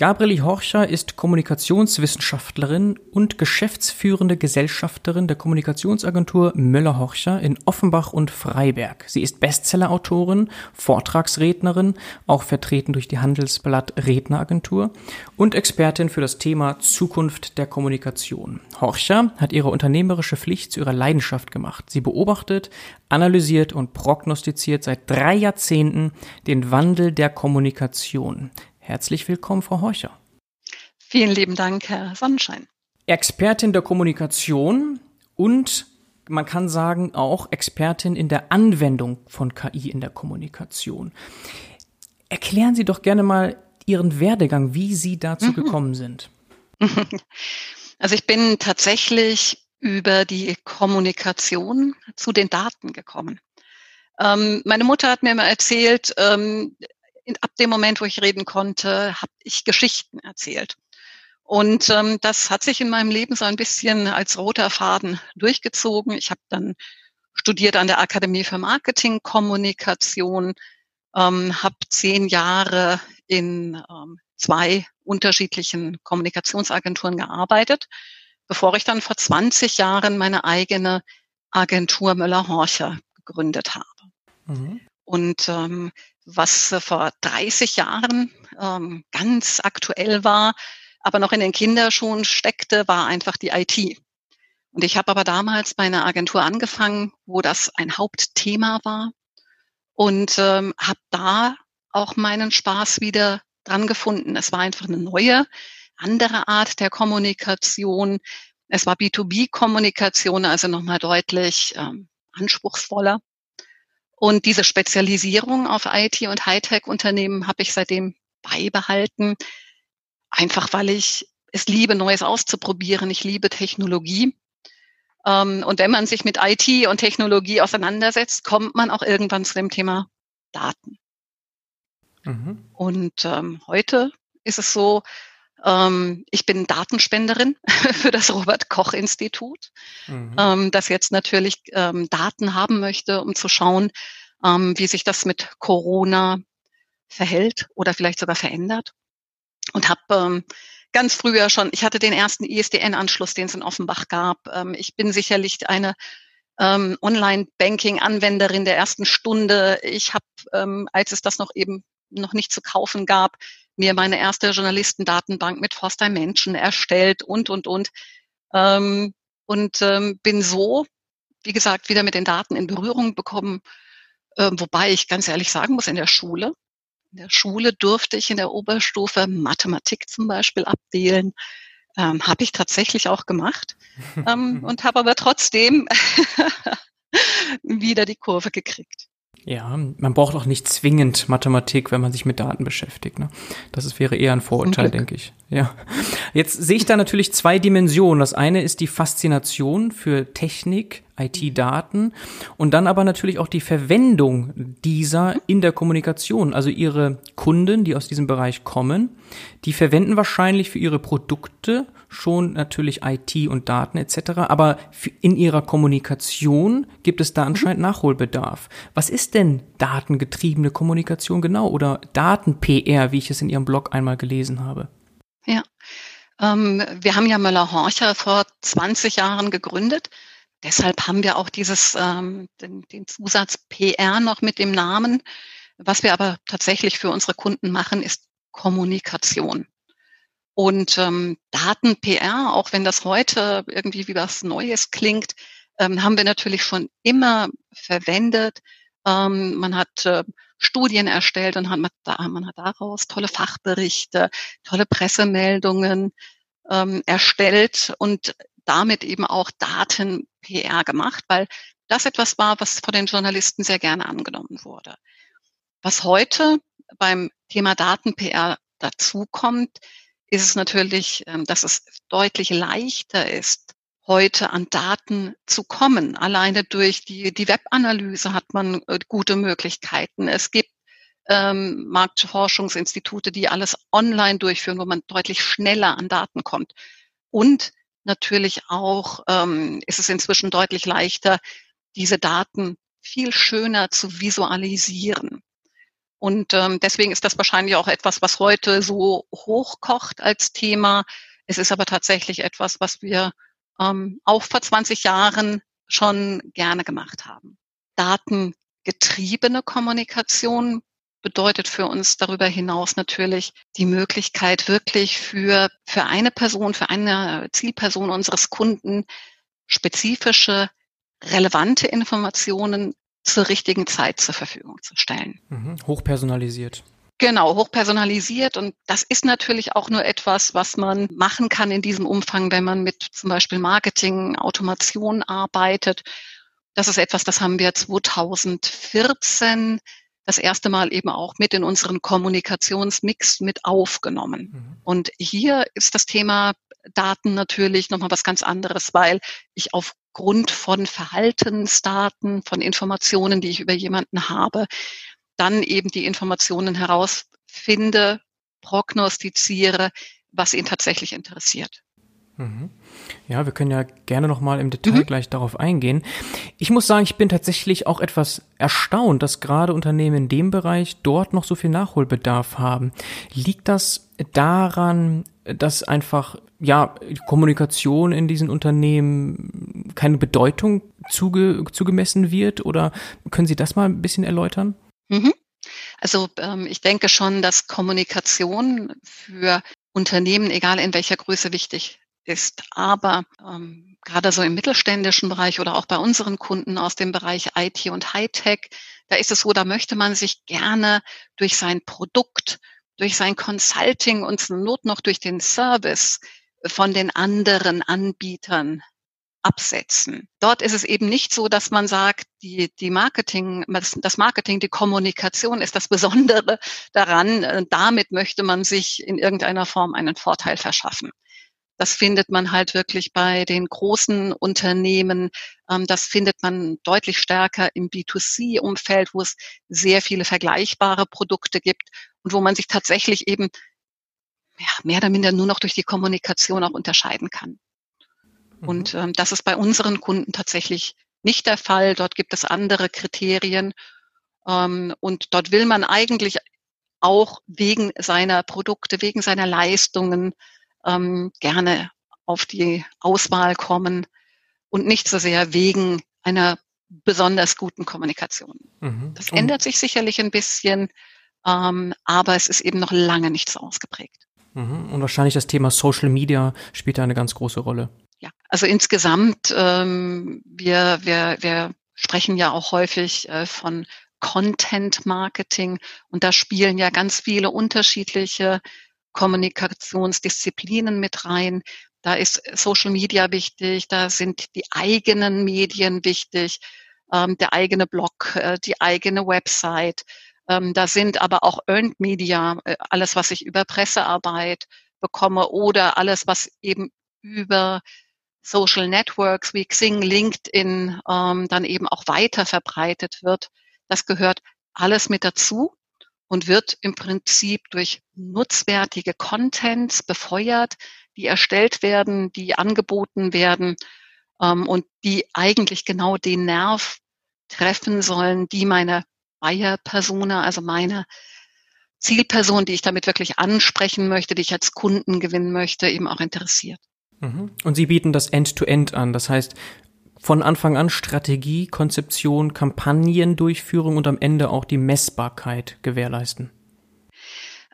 Gabriele Horcher ist Kommunikationswissenschaftlerin und geschäftsführende Gesellschafterin der Kommunikationsagentur Möller-Horcher in Offenbach und Freiberg. Sie ist Bestsellerautorin, Vortragsrednerin, auch vertreten durch die Handelsblatt Redneragentur und Expertin für das Thema Zukunft der Kommunikation. Horcher hat ihre unternehmerische Pflicht zu ihrer Leidenschaft gemacht. Sie beobachtet, analysiert und prognostiziert seit drei Jahrzehnten den Wandel der Kommunikation. Herzlich willkommen, Frau Horcher. Vielen lieben Dank, Herr Sonnenschein. Expertin der Kommunikation und man kann sagen auch Expertin in der Anwendung von KI in der Kommunikation. Erklären Sie doch gerne mal Ihren Werdegang, wie Sie dazu mhm. gekommen sind. Also ich bin tatsächlich über die Kommunikation zu den Daten gekommen. Ähm, meine Mutter hat mir mal erzählt, ähm, ab dem Moment, wo ich reden konnte, habe ich Geschichten erzählt. Und ähm, das hat sich in meinem Leben so ein bisschen als roter Faden durchgezogen. Ich habe dann studiert an der Akademie für Marketingkommunikation, ähm, habe zehn Jahre in ähm, zwei unterschiedlichen Kommunikationsagenturen gearbeitet, bevor ich dann vor 20 Jahren meine eigene Agentur Müller-Horcher gegründet habe. Mhm. Und ähm, was vor 30 Jahren ähm, ganz aktuell war, aber noch in den Kinderschuhen steckte, war einfach die IT. Und ich habe aber damals bei einer Agentur angefangen, wo das ein Hauptthema war und ähm, habe da auch meinen Spaß wieder dran gefunden. Es war einfach eine neue, andere Art der Kommunikation. Es war B2B-Kommunikation, also nochmal deutlich ähm, anspruchsvoller. Und diese Spezialisierung auf IT und Hightech-Unternehmen habe ich seitdem beibehalten, einfach weil ich es liebe, Neues auszuprobieren. Ich liebe Technologie. Ähm, und wenn man sich mit IT und Technologie auseinandersetzt, kommt man auch irgendwann zu dem Thema Daten. Mhm. Und ähm, heute ist es so, ich bin Datenspenderin für das Robert Koch Institut, mhm. ähm, das jetzt natürlich ähm, Daten haben möchte, um zu schauen, ähm, wie sich das mit Corona verhält oder vielleicht sogar verändert. Und habe ähm, ganz früher schon, ich hatte den ersten ISDN-Anschluss, den es in Offenbach gab. Ähm, ich bin sicherlich eine ähm, Online-Banking-Anwenderin der ersten Stunde. Ich habe, ähm, als es das noch eben noch nicht zu kaufen gab, mir meine erste Journalistendatenbank mit Forster Menschen erstellt und, und, und. Ähm, und ähm, bin so, wie gesagt, wieder mit den Daten in Berührung bekommen. Äh, wobei ich ganz ehrlich sagen muss, in der Schule, in der Schule durfte ich in der Oberstufe Mathematik zum Beispiel abwählen. Ähm, habe ich tatsächlich auch gemacht ähm, und habe aber trotzdem wieder die Kurve gekriegt. Ja, man braucht auch nicht zwingend Mathematik, wenn man sich mit Daten beschäftigt. Ne? Das ist, wäre eher ein Vorurteil, denke ich. Ja. Jetzt sehe ich da natürlich zwei Dimensionen. Das eine ist die Faszination für Technik, IT-Daten und dann aber natürlich auch die Verwendung dieser in der Kommunikation. Also ihre Kunden, die aus diesem Bereich kommen, die verwenden wahrscheinlich für ihre Produkte schon natürlich IT und Daten etc. Aber in ihrer Kommunikation gibt es da anscheinend mhm. Nachholbedarf. Was ist denn datengetriebene Kommunikation genau oder Daten-PR, wie ich es in Ihrem Blog einmal gelesen habe? Ja, ähm, wir haben ja Möller-Horcher vor 20 Jahren gegründet. Deshalb haben wir auch dieses, ähm, den, den Zusatz PR noch mit dem Namen. Was wir aber tatsächlich für unsere Kunden machen, ist Kommunikation. Und ähm, Daten-PR, auch wenn das heute irgendwie wie was Neues klingt, ähm, haben wir natürlich schon immer verwendet. Ähm, man hat äh, Studien erstellt und hat, man hat daraus tolle Fachberichte, tolle Pressemeldungen ähm, erstellt und damit eben auch Daten-PR gemacht, weil das etwas war, was von den Journalisten sehr gerne angenommen wurde. Was heute beim Thema Daten-PR dazukommt, ist es natürlich, ähm, dass es deutlich leichter ist, heute an Daten zu kommen. Alleine durch die, die Webanalyse hat man äh, gute Möglichkeiten. Es gibt ähm, Marktforschungsinstitute, die alles online durchführen, wo man deutlich schneller an Daten kommt. Und natürlich auch ähm, ist es inzwischen deutlich leichter, diese Daten viel schöner zu visualisieren. Und ähm, deswegen ist das wahrscheinlich auch etwas, was heute so hochkocht als Thema. Es ist aber tatsächlich etwas, was wir ähm, auch vor 20 Jahren schon gerne gemacht haben. Datengetriebene Kommunikation bedeutet für uns darüber hinaus natürlich die Möglichkeit, wirklich für, für eine Person, für eine Zielperson unseres Kunden spezifische, relevante Informationen zur richtigen Zeit zur Verfügung zu stellen. Mhm. Hochpersonalisiert. Genau, hochpersonalisiert. Und das ist natürlich auch nur etwas, was man machen kann in diesem Umfang, wenn man mit zum Beispiel Marketing, Automation arbeitet. Das ist etwas, das haben wir 2014 das erste Mal eben auch mit in unseren Kommunikationsmix mit aufgenommen. Mhm. Und hier ist das Thema Daten natürlich nochmal was ganz anderes, weil ich aufgrund von Verhaltensdaten, von Informationen, die ich über jemanden habe, dann eben die Informationen herausfinde, prognostiziere, was ihn tatsächlich interessiert. Mhm. Ja, wir können ja gerne noch mal im Detail mhm. gleich darauf eingehen. Ich muss sagen, ich bin tatsächlich auch etwas erstaunt, dass gerade Unternehmen in dem Bereich dort noch so viel Nachholbedarf haben. Liegt das daran, dass einfach ja Kommunikation in diesen Unternehmen keine Bedeutung zuge zugemessen wird? Oder können Sie das mal ein bisschen erläutern? Mhm. Also ähm, ich denke schon, dass Kommunikation für Unternehmen, egal in welcher Größe, wichtig ist. Aber ähm, gerade so im mittelständischen Bereich oder auch bei unseren Kunden aus dem Bereich IT und Hightech, da ist es so, da möchte man sich gerne durch sein Produkt, durch sein Consulting und zur Not noch durch den Service von den anderen Anbietern absetzen. Dort ist es eben nicht so, dass man sagt, die, die Marketing, das Marketing, die Kommunikation ist das Besondere daran. Äh, damit möchte man sich in irgendeiner Form einen Vorteil verschaffen. Das findet man halt wirklich bei den großen Unternehmen. Ähm, das findet man deutlich stärker im B2C-Umfeld, wo es sehr viele vergleichbare Produkte gibt und wo man sich tatsächlich eben ja, mehr oder minder nur noch durch die Kommunikation auch unterscheiden kann. Mhm. Und ähm, das ist bei unseren Kunden tatsächlich nicht der Fall. Dort gibt es andere Kriterien. Ähm, und dort will man eigentlich auch wegen seiner Produkte, wegen seiner Leistungen ähm, gerne auf die Auswahl kommen und nicht so sehr wegen einer besonders guten Kommunikation. Mhm. Das ändert sich sicherlich ein bisschen, ähm, aber es ist eben noch lange nicht so ausgeprägt. Mhm. Und wahrscheinlich das Thema Social Media spielt da eine ganz große Rolle. Ja, also insgesamt, ähm, wir, wir, wir sprechen ja auch häufig äh, von Content Marketing und da spielen ja ganz viele unterschiedliche Kommunikationsdisziplinen mit rein. Da ist Social Media wichtig, da sind die eigenen Medien wichtig, ähm, der eigene Blog, äh, die eigene Website. Ähm, da sind aber auch Earned Media, äh, alles, was ich über Pressearbeit bekomme oder alles, was eben über Social Networks wie Xing, LinkedIn ähm, dann eben auch weiter verbreitet wird. Das gehört alles mit dazu und wird im Prinzip durch nutzwertige Contents befeuert, die erstellt werden, die angeboten werden ähm, und die eigentlich genau den Nerv treffen sollen, die meine Buyer-Persona, also meine Zielperson, die ich damit wirklich ansprechen möchte, die ich als Kunden gewinnen möchte, eben auch interessiert. Mhm. Und Sie bieten das End-to-End -End an. Das heißt, von Anfang an Strategie, Konzeption, Kampagnendurchführung und am Ende auch die Messbarkeit gewährleisten?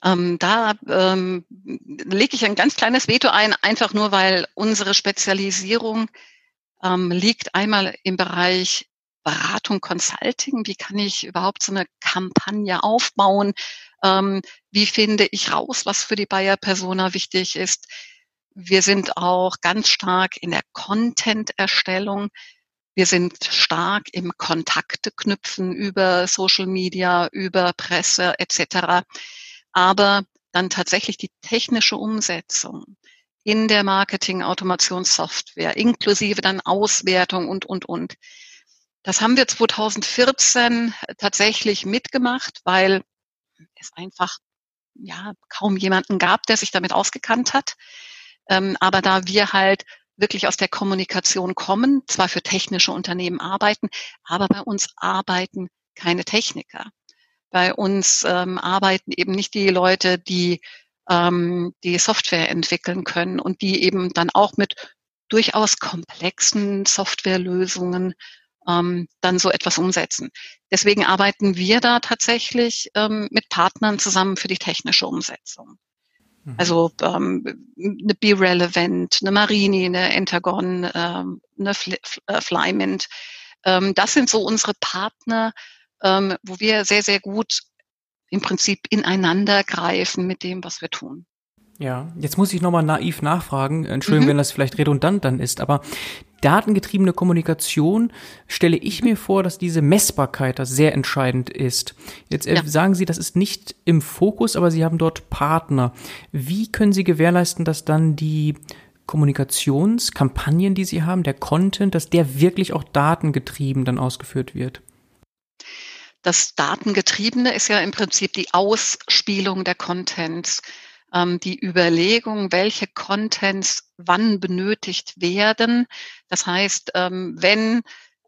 Ähm, da ähm, lege ich ein ganz kleines Veto ein, einfach nur weil unsere Spezialisierung ähm, liegt einmal im Bereich Beratung, Consulting. Wie kann ich überhaupt so eine Kampagne aufbauen? Ähm, wie finde ich raus, was für die Buyer-Persona wichtig ist? Wir sind auch ganz stark in der Content-Erstellung. Wir sind stark im Kontakte knüpfen über Social Media, über Presse etc. Aber dann tatsächlich die technische Umsetzung in der Marketing-Automationssoftware, inklusive dann Auswertung und, und, und. Das haben wir 2014 tatsächlich mitgemacht, weil es einfach ja kaum jemanden gab, der sich damit ausgekannt hat. Ähm, aber da wir halt wirklich aus der Kommunikation kommen, zwar für technische Unternehmen arbeiten, aber bei uns arbeiten keine Techniker. Bei uns ähm, arbeiten eben nicht die Leute, die ähm, die Software entwickeln können und die eben dann auch mit durchaus komplexen Softwarelösungen ähm, dann so etwas umsetzen. Deswegen arbeiten wir da tatsächlich ähm, mit Partnern zusammen für die technische Umsetzung. Mhm. Also ähm, eine Be Relevant, eine Marini, eine Entagon, ähm, eine Fl äh, Flymint. Ähm, das sind so unsere Partner, ähm, wo wir sehr, sehr gut im Prinzip ineinander greifen mit dem, was wir tun. Ja, jetzt muss ich nochmal naiv nachfragen, Entschuldigung, mhm. wenn das vielleicht redundant dann ist, aber datengetriebene Kommunikation stelle ich mir vor, dass diese Messbarkeit das sehr entscheidend ist. Jetzt äh, ja. sagen Sie, das ist nicht im Fokus, aber Sie haben dort Partner. Wie können Sie gewährleisten, dass dann die Kommunikationskampagnen, die Sie haben, der Content, dass der wirklich auch datengetrieben dann ausgeführt wird? Das Datengetriebene ist ja im Prinzip die Ausspielung der Contents ähm, die Überlegung, welche Contents wann benötigt werden. Das heißt, ähm, wenn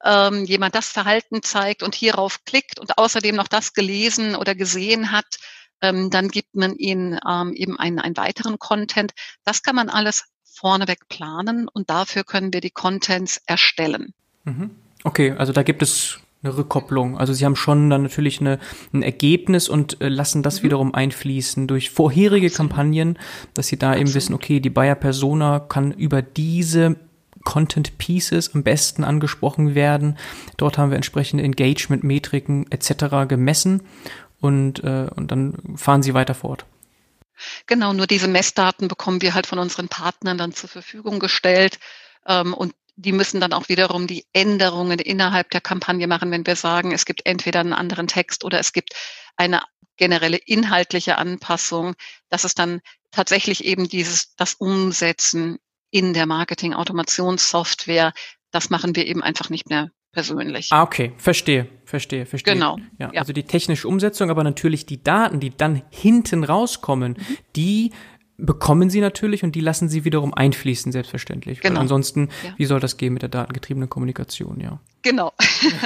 ähm, jemand das Verhalten zeigt und hierauf klickt und außerdem noch das gelesen oder gesehen hat, ähm, dann gibt man ihnen ähm, eben einen, einen weiteren Content. Das kann man alles vorneweg planen und dafür können wir die Contents erstellen. Mhm. Okay, also da gibt es eine Rückkopplung. Also sie haben schon dann natürlich eine, ein Ergebnis und äh, lassen das mhm. wiederum einfließen durch vorherige Absolut. Kampagnen, dass sie da Absolut. eben wissen, okay, die Bayer Persona kann über diese Content Pieces am besten angesprochen werden. Dort haben wir entsprechende Engagement-Metriken etc. gemessen und, äh, und dann fahren sie weiter fort. Genau, nur diese Messdaten bekommen wir halt von unseren Partnern dann zur Verfügung gestellt. Ähm, und die müssen dann auch wiederum die Änderungen innerhalb der Kampagne machen, wenn wir sagen, es gibt entweder einen anderen Text oder es gibt eine generelle inhaltliche Anpassung. Das ist dann tatsächlich eben dieses, das Umsetzen in der Marketing-Automationssoftware. Das machen wir eben einfach nicht mehr persönlich. Ah, okay, verstehe, verstehe, verstehe. Genau. Ja, ja. Also die technische Umsetzung, aber natürlich die Daten, die dann hinten rauskommen, mhm. die bekommen sie natürlich und die lassen sie wiederum einfließen, selbstverständlich. Genau. Weil ansonsten, ja. wie soll das gehen mit der datengetriebenen Kommunikation, ja. Genau.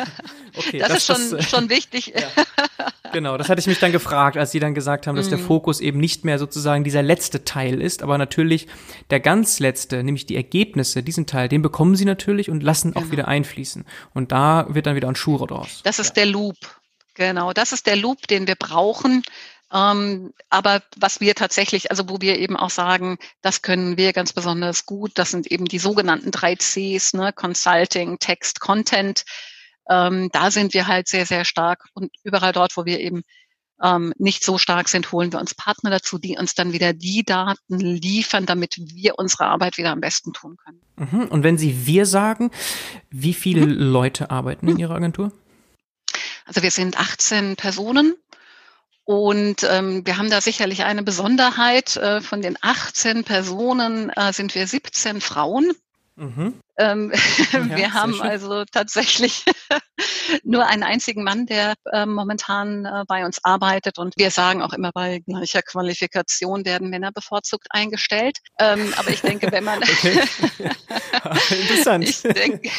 okay, das, das, ist schon, das, schon wichtig. Ja. Genau, das hatte ich mich dann gefragt, als Sie dann gesagt haben, dass der mhm. Fokus eben nicht mehr sozusagen dieser letzte Teil ist, aber natürlich der ganz letzte, nämlich die Ergebnisse, diesen Teil, den bekommen Sie natürlich und lassen genau. auch wieder einfließen. Und da wird dann wieder ein Schuh draus. Das ist ja. der Loop. Genau, das ist der Loop, den wir brauchen, ähm, aber was wir tatsächlich, also wo wir eben auch sagen, das können wir ganz besonders gut, das sind eben die sogenannten drei Cs, ne? Consulting, Text, Content. Ähm, da sind wir halt sehr, sehr stark und überall dort, wo wir eben ähm, nicht so stark sind, holen wir uns Partner dazu, die uns dann wieder die Daten liefern, damit wir unsere Arbeit wieder am besten tun können. Mhm. Und wenn Sie wir sagen, wie viele mhm. Leute arbeiten in Ihrer Agentur? Also wir sind 18 Personen und ähm, wir haben da sicherlich eine Besonderheit. Äh, von den 18 Personen äh, sind wir 17 Frauen. Mhm. Ähm, ja, wir haben also tatsächlich nur einen einzigen Mann, der äh, momentan äh, bei uns arbeitet. Und wir sagen auch immer, bei gleicher Qualifikation werden Männer bevorzugt eingestellt. Ähm, aber ich denke, wenn man Interessant. ich, denke,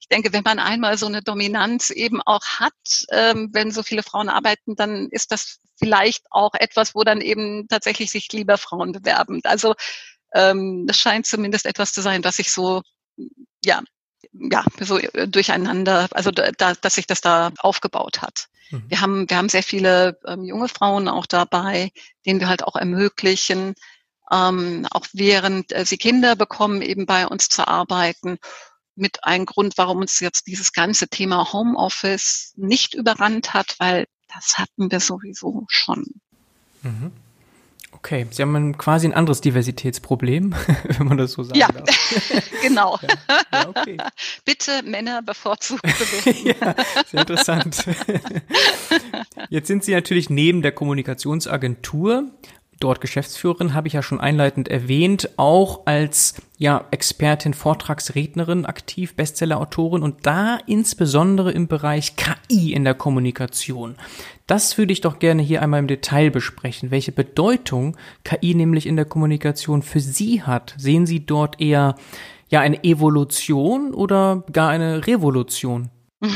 ich denke, wenn man einmal so eine Dominanz eben auch hat, ähm, wenn so viele Frauen arbeiten, dann ist das vielleicht auch etwas, wo dann eben tatsächlich sich lieber Frauen bewerben. Also ähm, das scheint zumindest etwas zu sein, was sich so ja ja, so durcheinander, also da, dass sich das da aufgebaut hat. Mhm. Wir haben, wir haben sehr viele ähm, junge Frauen auch dabei, denen wir halt auch ermöglichen, ähm, auch während äh, sie Kinder bekommen, eben bei uns zu arbeiten mit einem Grund, warum uns jetzt dieses ganze Thema Homeoffice nicht überrannt hat, weil das hatten wir sowieso schon. Mhm. Okay, Sie haben quasi ein anderes Diversitätsproblem, wenn man das so sagen ja. darf. genau. Ja. Ja, okay. Bitte Männer bevorzugt bewerten. ja, sehr interessant. Jetzt sind Sie natürlich neben der Kommunikationsagentur dort Geschäftsführerin, habe ich ja schon einleitend erwähnt, auch als ja, Expertin, Vortragsrednerin aktiv, Bestsellerautorin und da insbesondere im Bereich KI in der Kommunikation. Das würde ich doch gerne hier einmal im Detail besprechen, welche Bedeutung KI nämlich in der Kommunikation für Sie hat. Sehen Sie dort eher ja eine Evolution oder gar eine Revolution?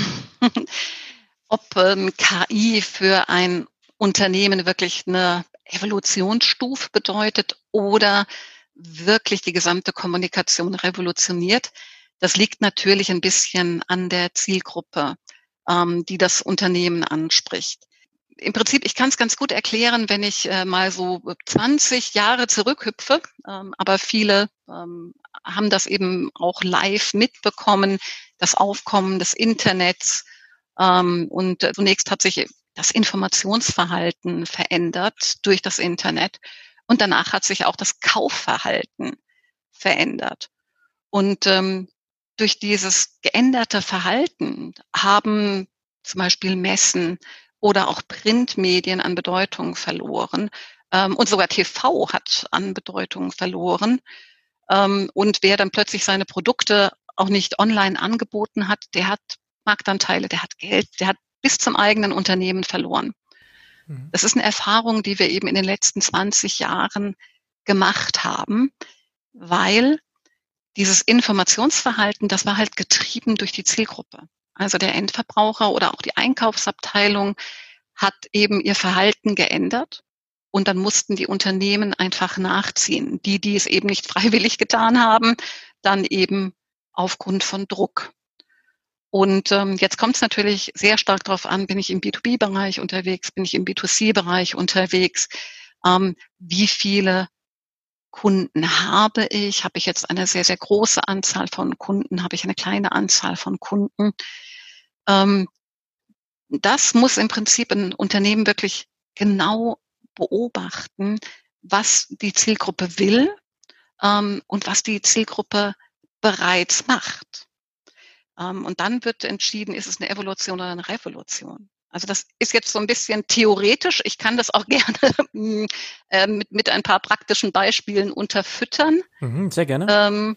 Ob ähm, KI für ein Unternehmen wirklich eine Evolutionsstufe bedeutet oder wirklich die gesamte Kommunikation revolutioniert. Das liegt natürlich ein bisschen an der Zielgruppe, ähm, die das Unternehmen anspricht. Im Prinzip, ich kann es ganz gut erklären, wenn ich äh, mal so 20 Jahre zurückhüpfe, ähm, aber viele ähm, haben das eben auch live mitbekommen, das Aufkommen des Internets. Ähm, und äh, zunächst hat sich das Informationsverhalten verändert durch das Internet. Und danach hat sich auch das Kaufverhalten verändert. Und ähm, durch dieses geänderte Verhalten haben zum Beispiel Messen oder auch Printmedien an Bedeutung verloren. Ähm, und sogar TV hat an Bedeutung verloren. Ähm, und wer dann plötzlich seine Produkte auch nicht online angeboten hat, der hat Marktanteile, der hat Geld, der hat bis zum eigenen Unternehmen verloren. Mhm. Das ist eine Erfahrung, die wir eben in den letzten 20 Jahren gemacht haben, weil dieses Informationsverhalten, das war halt getrieben durch die Zielgruppe. Also der Endverbraucher oder auch die Einkaufsabteilung hat eben ihr Verhalten geändert und dann mussten die Unternehmen einfach nachziehen. Die, die es eben nicht freiwillig getan haben, dann eben aufgrund von Druck. Und ähm, jetzt kommt es natürlich sehr stark darauf an, bin ich im B2B-Bereich unterwegs, bin ich im B2C-Bereich unterwegs, ähm, wie viele Kunden habe ich? Habe ich jetzt eine sehr, sehr große Anzahl von Kunden? Habe ich eine kleine Anzahl von Kunden? Ähm, das muss im Prinzip ein Unternehmen wirklich genau beobachten, was die Zielgruppe will ähm, und was die Zielgruppe bereits macht. Ähm, und dann wird entschieden, ist es eine Evolution oder eine Revolution. Also das ist jetzt so ein bisschen theoretisch. Ich kann das auch gerne mm, äh, mit, mit ein paar praktischen Beispielen unterfüttern. Mhm, sehr gerne. Ähm,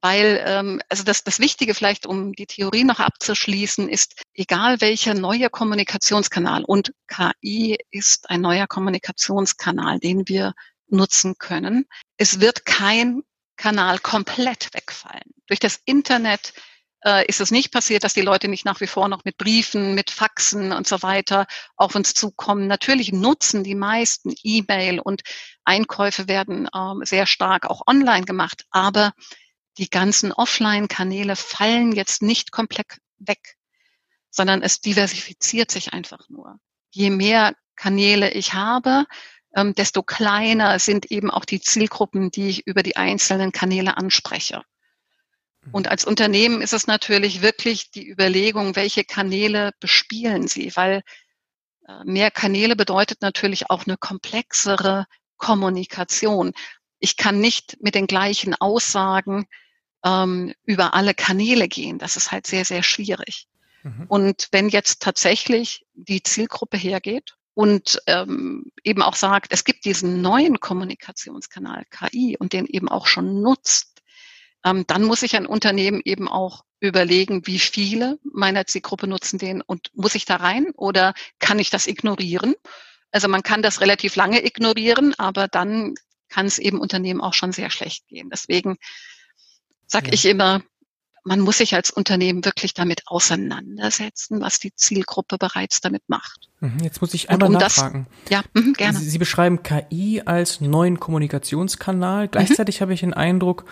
weil ähm, also das, das Wichtige vielleicht, um die Theorie noch abzuschließen, ist, egal welcher neue Kommunikationskanal und KI ist ein neuer Kommunikationskanal, den wir nutzen können. Es wird kein Kanal komplett wegfallen. Durch das Internet äh, ist es nicht passiert, dass die Leute nicht nach wie vor noch mit Briefen, mit Faxen und so weiter auf uns zukommen. Natürlich nutzen die meisten E-Mail und Einkäufe werden ähm, sehr stark auch online gemacht, aber die ganzen Offline-Kanäle fallen jetzt nicht komplett weg, sondern es diversifiziert sich einfach nur. Je mehr Kanäle ich habe, ähm, desto kleiner sind eben auch die Zielgruppen, die ich über die einzelnen Kanäle anspreche. Und als Unternehmen ist es natürlich wirklich die Überlegung, welche Kanäle bespielen Sie, weil äh, mehr Kanäle bedeutet natürlich auch eine komplexere Kommunikation. Ich kann nicht mit den gleichen Aussagen ähm, über alle Kanäle gehen. Das ist halt sehr, sehr schwierig. Mhm. Und wenn jetzt tatsächlich die Zielgruppe hergeht und ähm, eben auch sagt, es gibt diesen neuen Kommunikationskanal KI und den eben auch schon nutzt, ähm, dann muss sich ein Unternehmen eben auch überlegen, wie viele meiner Zielgruppe nutzen den und muss ich da rein oder kann ich das ignorieren? Also man kann das relativ lange ignorieren, aber dann kann es eben Unternehmen auch schon sehr schlecht gehen. Deswegen sage ja. ich immer, man muss sich als Unternehmen wirklich damit auseinandersetzen, was die Zielgruppe bereits damit macht. Mhm, jetzt muss ich einmal um nachfragen. Das, ja, mh, gerne. Sie, Sie, beschreiben KI als neuen Kommunikationskanal. Gleichzeitig mhm. habe ich den Eindruck,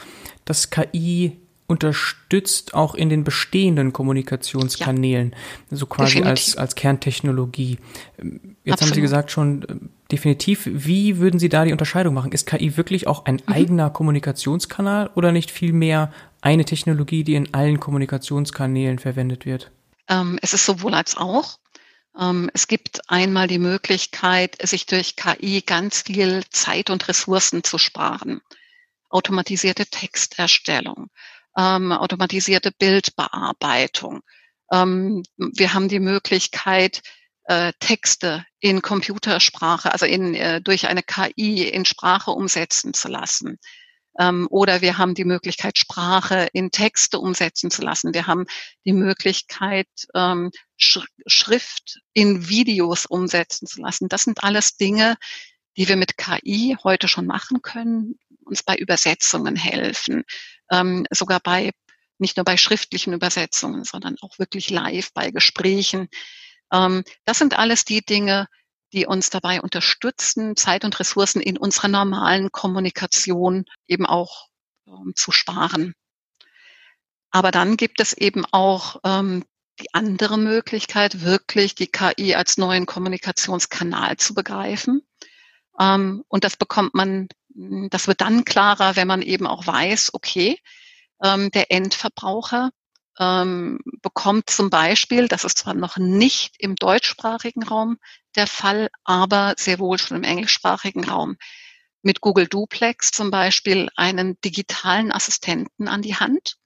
dass KI unterstützt auch in den bestehenden Kommunikationskanälen, ja, so quasi als, als Kerntechnologie. Jetzt Absolut. haben Sie gesagt schon äh, definitiv, wie würden Sie da die Unterscheidung machen? Ist KI wirklich auch ein mhm. eigener Kommunikationskanal oder nicht vielmehr eine Technologie, die in allen Kommunikationskanälen verwendet wird? Ähm, es ist sowohl als auch. Ähm, es gibt einmal die Möglichkeit, sich durch KI ganz viel Zeit und Ressourcen zu sparen. Automatisierte Texterstellung, ähm, automatisierte Bildbearbeitung. Wir haben die Möglichkeit, äh, Texte in Computersprache, also in, äh, durch eine KI in Sprache umsetzen zu lassen. Ähm, oder wir haben die Möglichkeit, Sprache in Texte umsetzen zu lassen. Wir haben die Möglichkeit, ähm, Sch Schrift in Videos umsetzen zu lassen. Das sind alles Dinge, die wir mit KI heute schon machen können, uns bei Übersetzungen helfen, ähm, sogar bei nicht nur bei schriftlichen Übersetzungen, sondern auch wirklich live bei Gesprächen. Ähm, das sind alles die Dinge, die uns dabei unterstützen, Zeit und Ressourcen in unserer normalen Kommunikation eben auch ähm, zu sparen. Aber dann gibt es eben auch ähm, die andere Möglichkeit, wirklich die KI als neuen Kommunikationskanal zu begreifen. Ähm, und das bekommt man, das wird dann klarer, wenn man eben auch weiß, okay, ähm, der Endverbraucher ähm, bekommt zum Beispiel, das ist zwar noch nicht im deutschsprachigen Raum der Fall, aber sehr wohl schon im englischsprachigen Raum, mit Google Duplex zum Beispiel einen digitalen Assistenten an die Hand.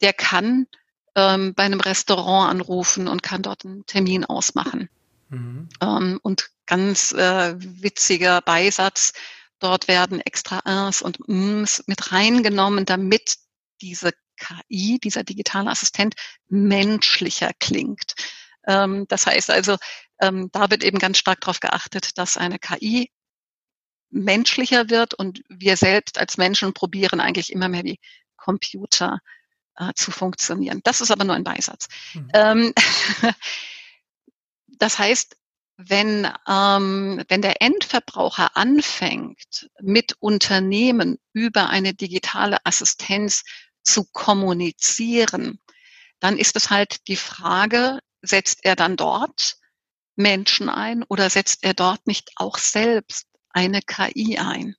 Der kann ähm, bei einem Restaurant anrufen und kann dort einen Termin ausmachen. Mhm. Ähm, und ganz äh, witziger Beisatz, dort werden extra Ins und Ms mit reingenommen, damit diese KI, dieser digitale Assistent, menschlicher klingt. Ähm, das heißt also, ähm, da wird eben ganz stark darauf geachtet, dass eine KI menschlicher wird und wir selbst als Menschen probieren eigentlich immer mehr wie Computer äh, zu funktionieren. Das ist aber nur ein Beisatz. Mhm. Ähm, das heißt, wenn, ähm, wenn der Endverbraucher anfängt, mit Unternehmen über eine digitale Assistenz zu kommunizieren, dann ist es halt die Frage, setzt er dann dort Menschen ein oder setzt er dort nicht auch selbst eine KI ein?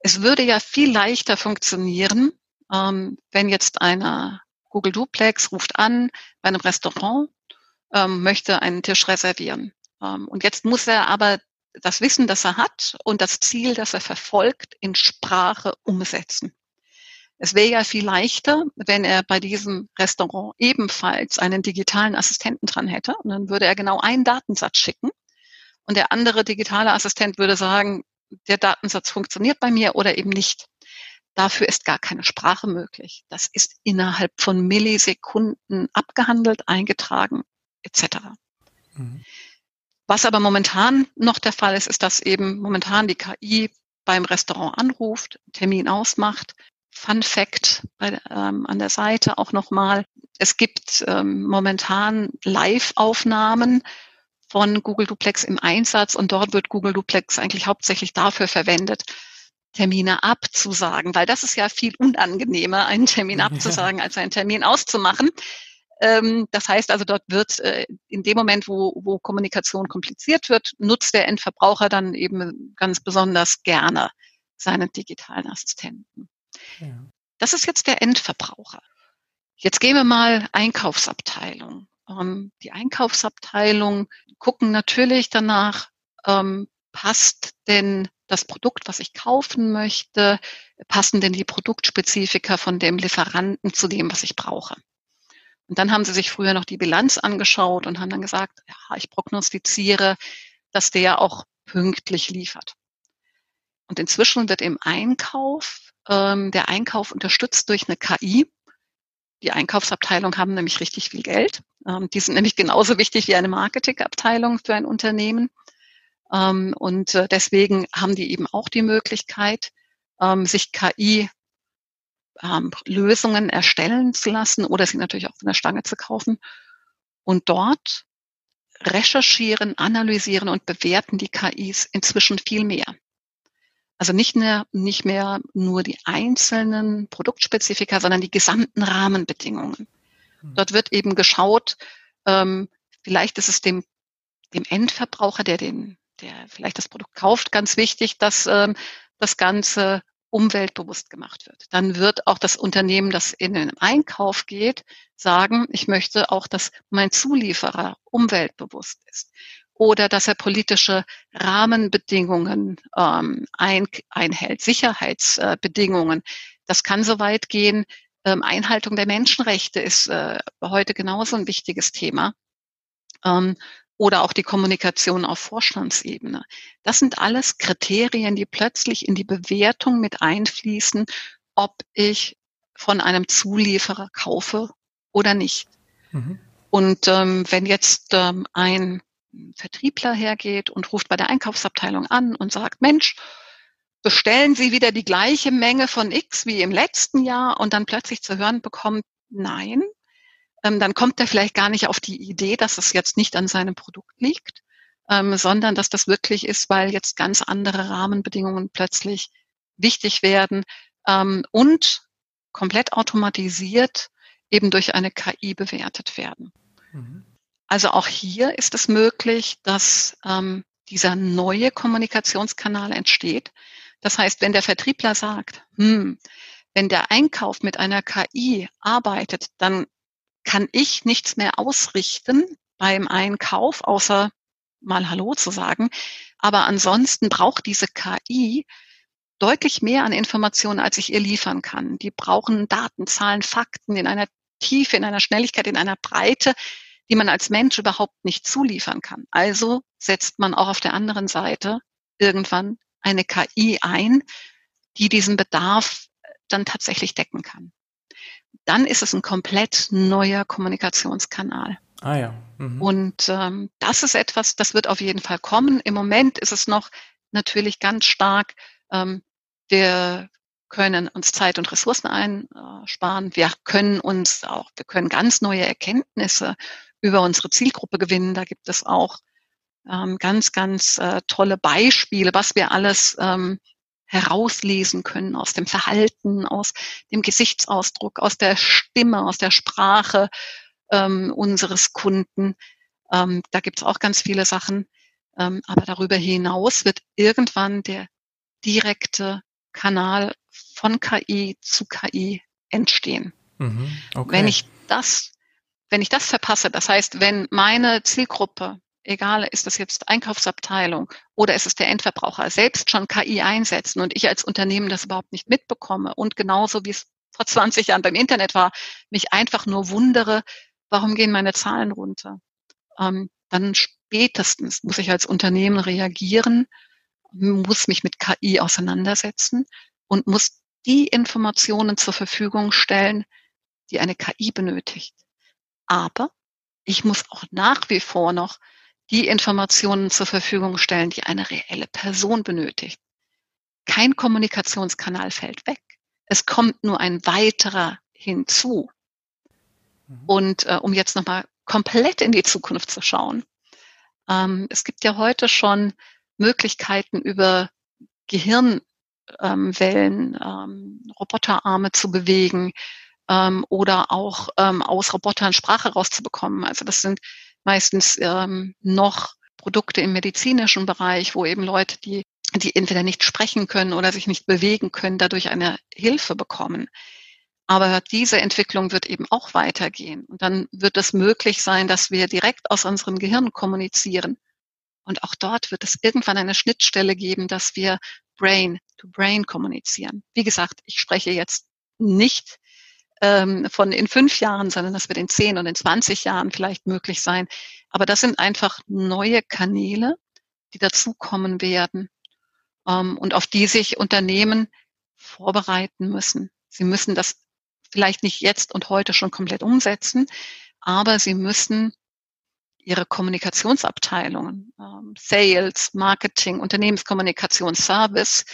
Es würde ja viel leichter funktionieren, ähm, wenn jetzt einer Google Duplex ruft an bei einem Restaurant, ähm, möchte einen Tisch reservieren. Ähm, und jetzt muss er aber das Wissen, das er hat und das Ziel, das er verfolgt, in Sprache umsetzen. Es wäre ja viel leichter, wenn er bei diesem Restaurant ebenfalls einen digitalen Assistenten dran hätte. Und dann würde er genau einen Datensatz schicken. Und der andere digitale Assistent würde sagen, der Datensatz funktioniert bei mir oder eben nicht. Dafür ist gar keine Sprache möglich. Das ist innerhalb von Millisekunden abgehandelt, eingetragen etc. Mhm. Was aber momentan noch der Fall ist, ist, dass eben momentan die KI beim Restaurant anruft, Termin ausmacht, Fun Fact bei, ähm, an der Seite auch nochmal. Es gibt ähm, momentan Live-Aufnahmen von Google Duplex im Einsatz und dort wird Google Duplex eigentlich hauptsächlich dafür verwendet, Termine abzusagen, weil das ist ja viel unangenehmer, einen Termin abzusagen, als einen Termin auszumachen. Ähm, das heißt also, dort wird äh, in dem Moment, wo, wo Kommunikation kompliziert wird, nutzt der Endverbraucher dann eben ganz besonders gerne seinen digitalen Assistenten. Das ist jetzt der Endverbraucher. Jetzt gehen wir mal Einkaufsabteilung. Ähm, die Einkaufsabteilung gucken natürlich danach, ähm, passt denn das Produkt, was ich kaufen möchte, passen denn die Produktspezifika von dem Lieferanten zu dem, was ich brauche. Und dann haben sie sich früher noch die Bilanz angeschaut und haben dann gesagt, ja, ich prognostiziere, dass der auch pünktlich liefert. Und inzwischen wird im Einkauf ähm, der Einkauf unterstützt durch eine KI. Die Einkaufsabteilung haben nämlich richtig viel Geld. Ähm, die sind nämlich genauso wichtig wie eine Marketingabteilung für ein Unternehmen. Ähm, und äh, deswegen haben die eben auch die Möglichkeit, ähm, sich KI ähm, Lösungen erstellen zu lassen oder sie natürlich auch von der Stange zu kaufen. Und dort recherchieren, analysieren und bewerten die KIs inzwischen viel mehr. Also nicht mehr, nicht mehr nur die einzelnen Produktspezifika, sondern die gesamten Rahmenbedingungen. Mhm. Dort wird eben geschaut, ähm, vielleicht ist es dem, dem Endverbraucher, der den, der vielleicht das Produkt kauft, ganz wichtig, dass ähm, das Ganze umweltbewusst gemacht wird. Dann wird auch das Unternehmen, das in den Einkauf geht, sagen, ich möchte auch, dass mein Zulieferer umweltbewusst ist oder dass er politische Rahmenbedingungen ähm, ein, einhält, Sicherheitsbedingungen. Das kann so weit gehen. Ähm, Einhaltung der Menschenrechte ist äh, heute genauso ein wichtiges Thema. Ähm, oder auch die Kommunikation auf Vorstandsebene. Das sind alles Kriterien, die plötzlich in die Bewertung mit einfließen, ob ich von einem Zulieferer kaufe oder nicht. Mhm. Und ähm, wenn jetzt ähm, ein Vertriebler hergeht und ruft bei der Einkaufsabteilung an und sagt, Mensch, bestellen Sie wieder die gleiche Menge von X wie im letzten Jahr und dann plötzlich zu hören bekommt, nein, ähm, dann kommt er vielleicht gar nicht auf die Idee, dass es jetzt nicht an seinem Produkt liegt, ähm, sondern dass das wirklich ist, weil jetzt ganz andere Rahmenbedingungen plötzlich wichtig werden ähm, und komplett automatisiert eben durch eine KI bewertet werden. Mhm. Also auch hier ist es möglich, dass ähm, dieser neue Kommunikationskanal entsteht. Das heißt, wenn der Vertriebler sagt, hm, wenn der Einkauf mit einer KI arbeitet, dann kann ich nichts mehr ausrichten beim Einkauf, außer mal Hallo zu sagen. Aber ansonsten braucht diese KI deutlich mehr an Informationen, als ich ihr liefern kann. Die brauchen Daten, Zahlen, Fakten in einer Tiefe, in einer Schnelligkeit, in einer Breite, die man als Mensch überhaupt nicht zuliefern kann. Also setzt man auch auf der anderen Seite irgendwann eine KI ein, die diesen Bedarf dann tatsächlich decken kann dann ist es ein komplett neuer Kommunikationskanal. Ah ja. Mhm. Und ähm, das ist etwas, das wird auf jeden Fall kommen. Im Moment ist es noch natürlich ganz stark, ähm, wir können uns Zeit und Ressourcen einsparen. Wir können uns auch, wir können ganz neue Erkenntnisse über unsere Zielgruppe gewinnen. Da gibt es auch ähm, ganz, ganz äh, tolle Beispiele, was wir alles ähm, herauslesen können aus dem Verhalten, aus dem Gesichtsausdruck, aus der Stimme, aus der Sprache ähm, unseres Kunden. Ähm, da gibt es auch ganz viele Sachen. Ähm, aber darüber hinaus wird irgendwann der direkte Kanal von KI zu KI entstehen. Mhm, okay. Wenn ich das, wenn ich das verpasse, das heißt, wenn meine Zielgruppe egal, ist das jetzt Einkaufsabteilung oder ist es der Endverbraucher, selbst schon KI einsetzen und ich als Unternehmen das überhaupt nicht mitbekomme und genauso wie es vor 20 Jahren beim Internet war, mich einfach nur wundere, warum gehen meine Zahlen runter? Ähm, dann spätestens muss ich als Unternehmen reagieren, muss mich mit KI auseinandersetzen und muss die Informationen zur Verfügung stellen, die eine KI benötigt. Aber ich muss auch nach wie vor noch die Informationen zur Verfügung stellen, die eine reelle Person benötigt. Kein Kommunikationskanal fällt weg. Es kommt nur ein weiterer hinzu. Mhm. Und äh, um jetzt nochmal komplett in die Zukunft zu schauen, ähm, es gibt ja heute schon Möglichkeiten über Gehirnwellen, ähm, ähm, Roboterarme zu bewegen ähm, oder auch ähm, aus Robotern Sprache rauszubekommen. Also das sind meistens ähm, noch Produkte im medizinischen Bereich, wo eben Leute, die, die entweder nicht sprechen können oder sich nicht bewegen können, dadurch eine Hilfe bekommen. Aber diese Entwicklung wird eben auch weitergehen. Und dann wird es möglich sein, dass wir direkt aus unserem Gehirn kommunizieren. Und auch dort wird es irgendwann eine Schnittstelle geben, dass wir Brain to Brain kommunizieren. Wie gesagt, ich spreche jetzt nicht ähm, von in fünf Jahren, sondern das wird in zehn und in 20 Jahren vielleicht möglich sein. Aber das sind einfach neue Kanäle, die dazukommen werden ähm, und auf die sich Unternehmen vorbereiten müssen. Sie müssen das vielleicht nicht jetzt und heute schon komplett umsetzen, aber sie müssen ihre Kommunikationsabteilungen, ähm, Sales, Marketing, Unternehmenskommunikation, Service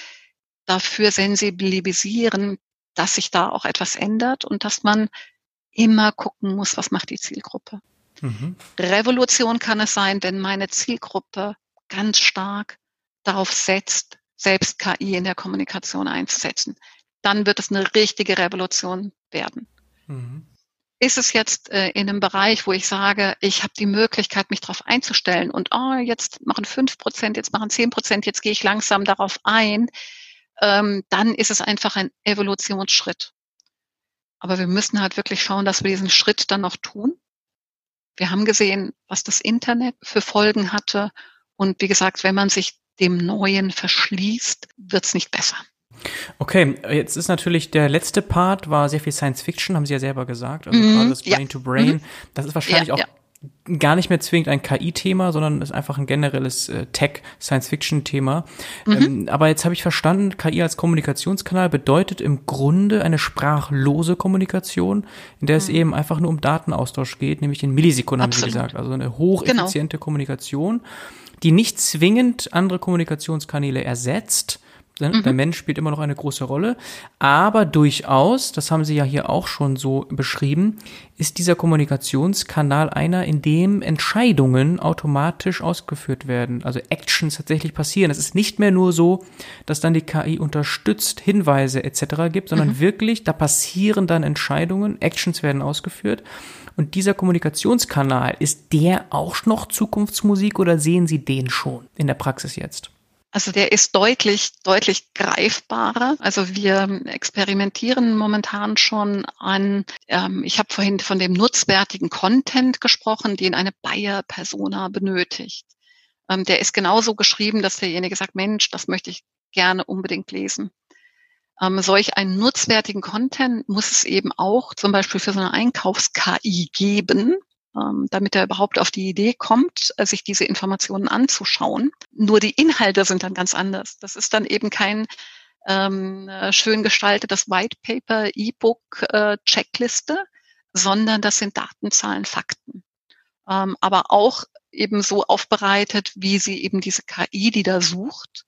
dafür sensibilisieren, dass sich da auch etwas ändert und dass man immer gucken muss, was macht die Zielgruppe. Mhm. Revolution kann es sein, wenn meine Zielgruppe ganz stark darauf setzt, selbst KI in der Kommunikation einzusetzen. Dann wird es eine richtige Revolution werden. Mhm. Ist es jetzt äh, in einem Bereich, wo ich sage, ich habe die Möglichkeit, mich darauf einzustellen und oh, jetzt machen fünf Prozent, jetzt machen zehn Prozent, jetzt gehe ich langsam darauf ein, ähm, dann ist es einfach ein Evolutionsschritt. Aber wir müssen halt wirklich schauen, dass wir diesen Schritt dann noch tun. Wir haben gesehen, was das Internet für Folgen hatte. Und wie gesagt, wenn man sich dem Neuen verschließt, wird es nicht besser. Okay, jetzt ist natürlich der letzte Part war sehr viel Science Fiction, haben Sie ja selber gesagt. Also mm, gerade das Brain ja. to Brain. Mm. Das ist wahrscheinlich ja, auch ja. Gar nicht mehr zwingend ein KI-Thema, sondern ist einfach ein generelles äh, Tech-Science-Fiction-Thema. Mhm. Ähm, aber jetzt habe ich verstanden, KI als Kommunikationskanal bedeutet im Grunde eine sprachlose Kommunikation, in der mhm. es eben einfach nur um Datenaustausch geht, nämlich in Millisekunden, haben Sie gesagt. Also eine hocheffiziente genau. Kommunikation, die nicht zwingend andere Kommunikationskanäle ersetzt, Mhm. Der Mensch spielt immer noch eine große Rolle. Aber durchaus, das haben Sie ja hier auch schon so beschrieben, ist dieser Kommunikationskanal einer, in dem Entscheidungen automatisch ausgeführt werden, also Actions tatsächlich passieren. Es ist nicht mehr nur so, dass dann die KI unterstützt, Hinweise etc. gibt, sondern mhm. wirklich, da passieren dann Entscheidungen, Actions werden ausgeführt. Und dieser Kommunikationskanal, ist der auch noch Zukunftsmusik oder sehen Sie den schon in der Praxis jetzt? Also der ist deutlich, deutlich greifbarer. Also wir experimentieren momentan schon an, ähm, ich habe vorhin von dem nutzwertigen Content gesprochen, den eine Buyer-Persona benötigt. Ähm, der ist genauso geschrieben, dass derjenige sagt, Mensch, das möchte ich gerne unbedingt lesen. Ähm, solch einen nutzwertigen Content muss es eben auch zum Beispiel für so eine Einkaufs-KI geben, ähm, damit er überhaupt auf die Idee kommt, äh, sich diese Informationen anzuschauen. Nur die Inhalte sind dann ganz anders. Das ist dann eben kein ähm, äh, schön gestaltetes White Paper, E-Book, äh, Checkliste, sondern das sind Daten, Zahlen, Fakten. Ähm, aber auch eben so aufbereitet, wie sie eben diese KI, die da sucht,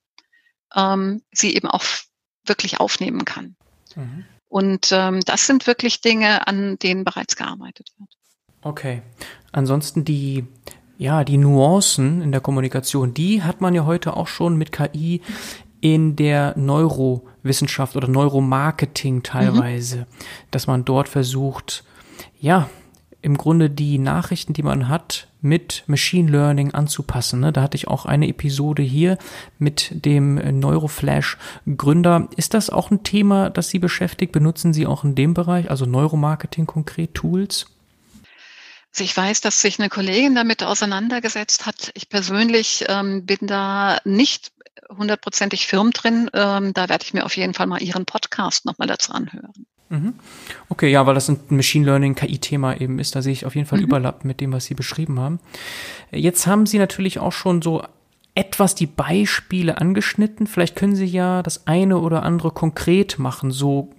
ähm, sie eben auch wirklich aufnehmen kann. Mhm. Und ähm, das sind wirklich Dinge, an denen bereits gearbeitet wird. Okay. Ansonsten die, ja, die Nuancen in der Kommunikation, die hat man ja heute auch schon mit KI in der Neurowissenschaft oder Neuromarketing teilweise, mhm. dass man dort versucht, ja, im Grunde die Nachrichten, die man hat, mit Machine Learning anzupassen. Ne? Da hatte ich auch eine Episode hier mit dem Neuroflash-Gründer. Ist das auch ein Thema, das Sie beschäftigt? Benutzen Sie auch in dem Bereich, also Neuromarketing konkret Tools? Also ich weiß, dass sich eine Kollegin damit auseinandergesetzt hat. Ich persönlich ähm, bin da nicht hundertprozentig firm drin. Ähm, da werde ich mir auf jeden Fall mal Ihren Podcast nochmal dazu anhören. Mhm. Okay, ja, weil das ein Machine Learning KI-Thema eben ist, da sehe ich auf jeden Fall mhm. Überlapp mit dem, was Sie beschrieben haben. Jetzt haben Sie natürlich auch schon so etwas die Beispiele angeschnitten. Vielleicht können Sie ja das eine oder andere konkret machen, so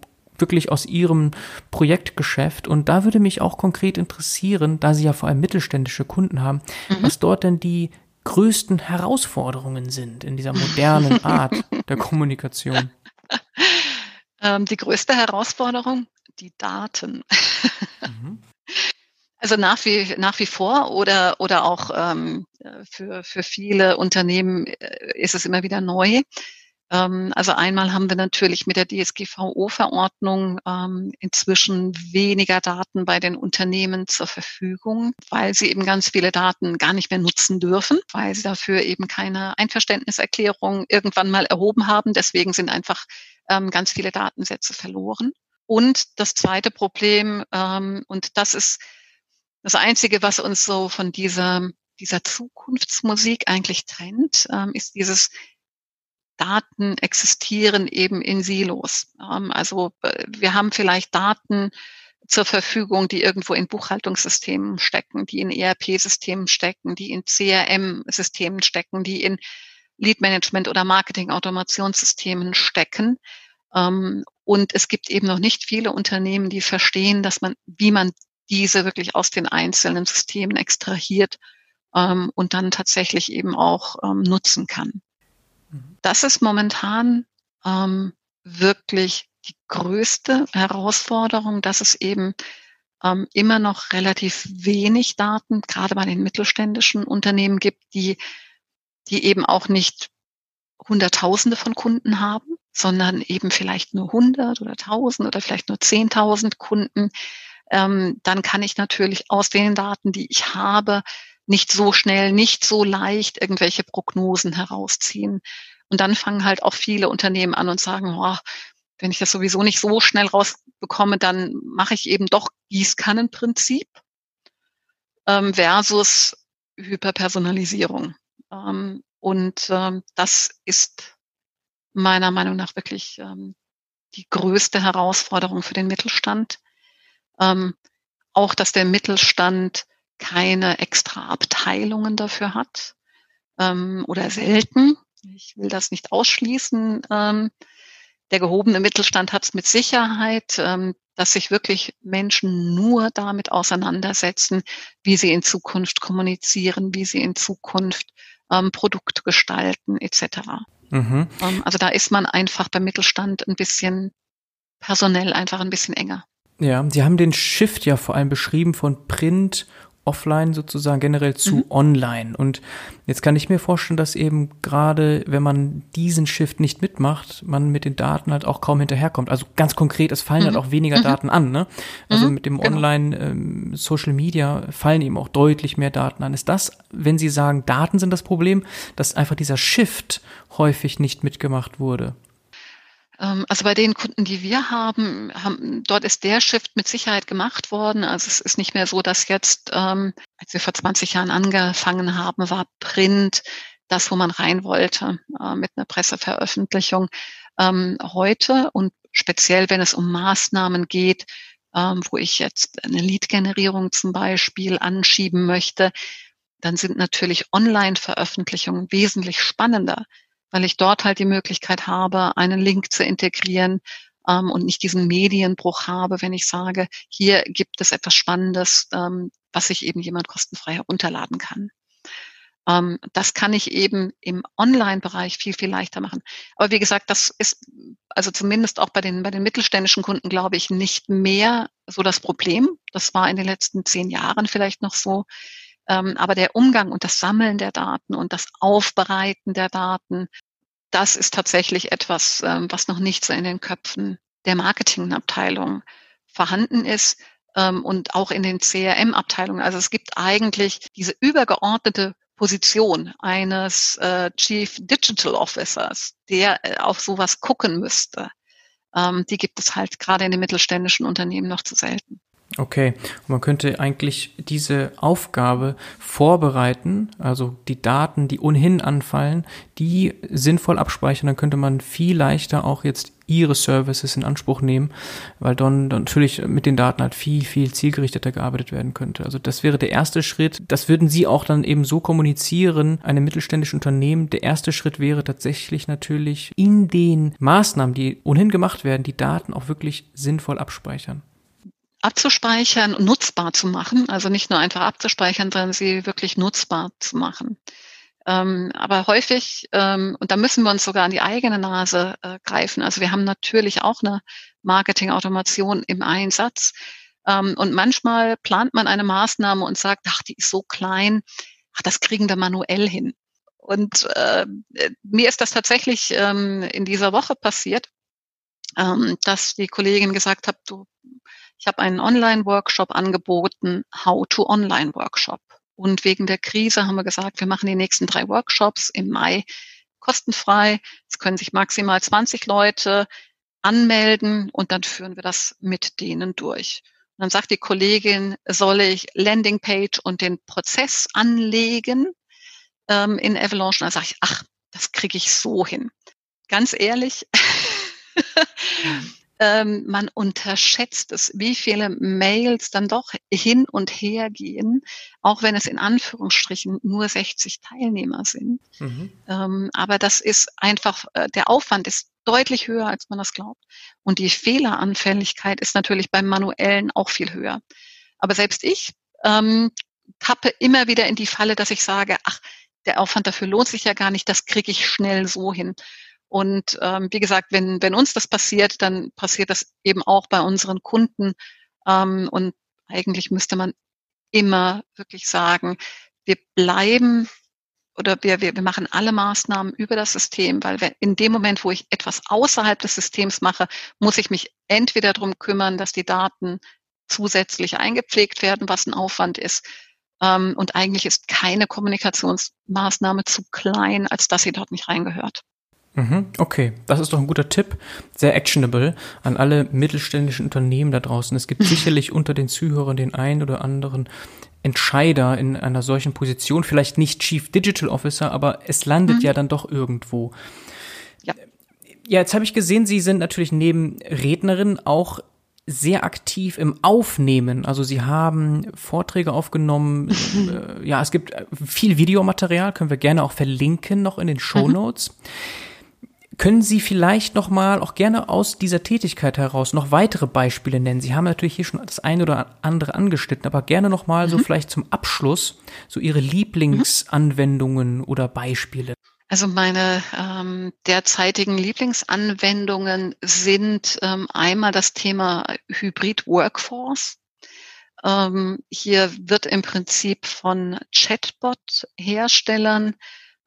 wirklich aus Ihrem Projektgeschäft. Und da würde mich auch konkret interessieren, da Sie ja vor allem mittelständische Kunden haben, mhm. was dort denn die größten Herausforderungen sind in dieser modernen Art der Kommunikation. Ähm, die größte Herausforderung, die Daten. Mhm. Also nach wie, nach wie vor oder, oder auch ähm, für, für viele Unternehmen äh, ist es immer wieder neu. Ähm, also einmal haben wir natürlich mit der DSGVO-Verordnung ähm, inzwischen weniger Daten bei den Unternehmen zur Verfügung, weil sie eben ganz viele Daten gar nicht mehr nutzen dürfen, weil sie dafür eben keine Einverständniserklärung irgendwann mal erhoben haben. Deswegen sind einfach ähm, ganz viele Datensätze verloren. Und das zweite Problem, und das ist das Einzige, was uns so von dieser, dieser Zukunftsmusik eigentlich trennt, ist dieses Daten existieren eben in Silos. Ähm, also äh, wir haben vielleicht Daten zur Verfügung, die irgendwo in Buchhaltungssystemen stecken, die in ERP-Systemen stecken, die in CRM-Systemen stecken, die in Lead-Management- oder Marketing-Automationssystemen stecken. Ähm, und es gibt eben noch nicht viele Unternehmen, die verstehen, dass man, wie man diese wirklich aus den einzelnen Systemen extrahiert ähm, und dann tatsächlich eben auch nutzen kann. Das ist momentan ähm, wirklich die größte Herausforderung, dass es eben ähm, immer noch relativ wenig Daten, gerade bei den mittelständischen Unternehmen gibt, die, die eben auch nicht Hunderttausende von Kunden haben, sondern eben vielleicht nur 100 oder 1000 oder vielleicht nur 10.000 Kunden. Ähm, dann kann ich natürlich aus den Daten, die ich habe, nicht so schnell, nicht so leicht irgendwelche Prognosen herausziehen. Und dann fangen halt auch viele Unternehmen an und sagen, oh, wenn ich das sowieso nicht so schnell rausbekomme, dann mache ich eben doch Gießkannenprinzip ähm, versus Hyperpersonalisierung. Ähm, und ähm, das ist meiner Meinung nach wirklich ähm, die größte Herausforderung für den Mittelstand. Ähm, auch, dass der Mittelstand keine extra Abteilungen dafür hat ähm, oder selten. Ich will das nicht ausschließen. Ähm, der gehobene Mittelstand hat es mit Sicherheit, ähm, dass sich wirklich Menschen nur damit auseinandersetzen, wie sie in Zukunft kommunizieren, wie sie in Zukunft ähm, Produkt gestalten etc. Mhm. Ähm, also da ist man einfach beim Mittelstand ein bisschen personell einfach ein bisschen enger. Ja, Sie haben den Shift ja vor allem beschrieben von Print offline sozusagen generell zu mhm. online. Und jetzt kann ich mir vorstellen, dass eben gerade, wenn man diesen Shift nicht mitmacht, man mit den Daten halt auch kaum hinterherkommt. Also ganz konkret, es fallen halt mhm. halt auch weniger mhm. Daten an. Ne? Also mhm. mit dem genau. Online ähm, Social Media fallen eben auch deutlich mehr Daten an. Ist das, wenn Sie sagen, Daten sind das Problem, dass einfach dieser Shift häufig nicht mitgemacht wurde? Ähm, also bei den Kunden, die wir haben, haben, dort ist der Shift mit Sicherheit gemacht worden. Also es ist nicht mehr so, dass jetzt, ähm, als wir vor 20 Jahren angefangen haben, war Print das, wo man rein wollte äh, mit einer Presseveröffentlichung. Ähm, heute und speziell, wenn es um Maßnahmen geht, wo ich jetzt eine Lead-Generierung zum Beispiel anschieben möchte, dann sind natürlich Online-Veröffentlichungen wesentlich spannender, weil ich dort halt die Möglichkeit habe, einen Link zu integrieren ähm, und nicht diesen Medienbruch habe, wenn ich sage, hier gibt es etwas Spannendes, ähm, was sich eben jemand kostenfrei herunterladen kann. Ähm, das kann ich eben im Online-Bereich viel, viel leichter machen. Aber wie gesagt, das ist also zumindest auch bei den, bei den mittelständischen Kunden, glaube ich, nicht mehr so das Problem. Das war in den letzten zehn Jahren vielleicht noch so. Ähm, aber der Umgang und das Sammeln der Daten und das Aufbereiten der Daten, das ist tatsächlich etwas, ähm, was noch nicht so in den Köpfen der Marketingabteilung vorhanden ist ähm, und auch in den CRM-Abteilungen. Also es gibt eigentlich diese übergeordnete Position eines äh, Chief Digital Officers, der äh, auf sowas gucken müsste. Die gibt es halt gerade in den mittelständischen Unternehmen noch zu selten. Okay, und man könnte eigentlich diese Aufgabe vorbereiten, also die Daten, die ohnehin anfallen, die sinnvoll abspeichern, dann könnte man viel leichter auch jetzt ihre Services in Anspruch nehmen, weil dann, dann natürlich mit den Daten halt viel, viel zielgerichteter gearbeitet werden könnte. Also das wäre der erste Schritt. Das würden Sie auch dann eben so kommunizieren, einem mittelständischen Unternehmen. Der erste Schritt wäre tatsächlich natürlich in den Maßnahmen, die ohnehin gemacht werden, die Daten auch wirklich sinnvoll abspeichern abzuspeichern und nutzbar zu machen. Also nicht nur einfach abzuspeichern, sondern sie wirklich nutzbar zu machen. Ähm, aber häufig, ähm, und da müssen wir uns sogar an die eigene Nase äh, greifen. Also wir haben natürlich auch eine Marketing-Automation im Einsatz. Ähm, und manchmal plant man eine Maßnahme und sagt, ach, die ist so klein, ach, das kriegen wir manuell hin. Und äh, mir ist das tatsächlich ähm, in dieser Woche passiert, ähm, dass die Kollegin gesagt hat, du, ich habe einen Online-Workshop angeboten, How to Online-Workshop. Und wegen der Krise haben wir gesagt, wir machen die nächsten drei Workshops im Mai kostenfrei. Es können sich maximal 20 Leute anmelden und dann führen wir das mit denen durch. Und dann sagt die Kollegin, soll ich Landingpage und den Prozess anlegen ähm, in Avalanche? Dann sage ich, ach, das kriege ich so hin. Ganz ehrlich, ähm, man unterschätzt es, wie viele Mails dann doch hin und her gehen, auch wenn es in Anführungsstrichen nur 60 Teilnehmer sind. Mhm. Ähm, aber das ist einfach, äh, der Aufwand ist deutlich höher, als man das glaubt. Und die Fehleranfälligkeit ist natürlich beim manuellen auch viel höher. Aber selbst ich ähm, tappe immer wieder in die Falle, dass ich sage, ach, der Aufwand dafür lohnt sich ja gar nicht, das kriege ich schnell so hin. Und ähm, wie gesagt, wenn, wenn uns das passiert, dann passiert das eben auch bei unseren Kunden. Ähm, und eigentlich müsste man immer wirklich sagen, wir bleiben oder wir, wir, wir machen alle Maßnahmen über das System, weil wir, in dem Moment, wo ich etwas außerhalb des Systems mache, muss ich mich entweder darum kümmern, dass die Daten zusätzlich eingepflegt werden, was ein Aufwand ist. Ähm, und eigentlich ist keine Kommunikationsmaßnahme zu klein, als dass sie dort nicht reingehört. Mhm, okay, das ist doch ein guter Tipp. Sehr actionable an alle mittelständischen Unternehmen da draußen. Es gibt sicherlich unter den Zuhörern den einen oder anderen Entscheider in einer solchen Position. Vielleicht nicht Chief Digital Officer, aber es landet mhm. ja dann doch irgendwo. Ja, ja jetzt habe ich gesehen, Sie sind natürlich neben Rednerin auch sehr aktiv im Aufnehmen. Also Sie haben Vorträge aufgenommen. äh, ja, es gibt viel Videomaterial, können wir gerne auch verlinken noch in den Show Notes. Mhm. Können Sie vielleicht noch mal auch gerne aus dieser Tätigkeit heraus noch weitere Beispiele nennen? Sie haben natürlich hier schon das eine oder andere angeschnitten, aber gerne noch mal mhm. so vielleicht zum Abschluss so Ihre Lieblingsanwendungen oder Beispiele. Also meine ähm, derzeitigen Lieblingsanwendungen sind ähm, einmal das Thema Hybrid Workforce. Ähm, hier wird im Prinzip von Chatbot-Herstellern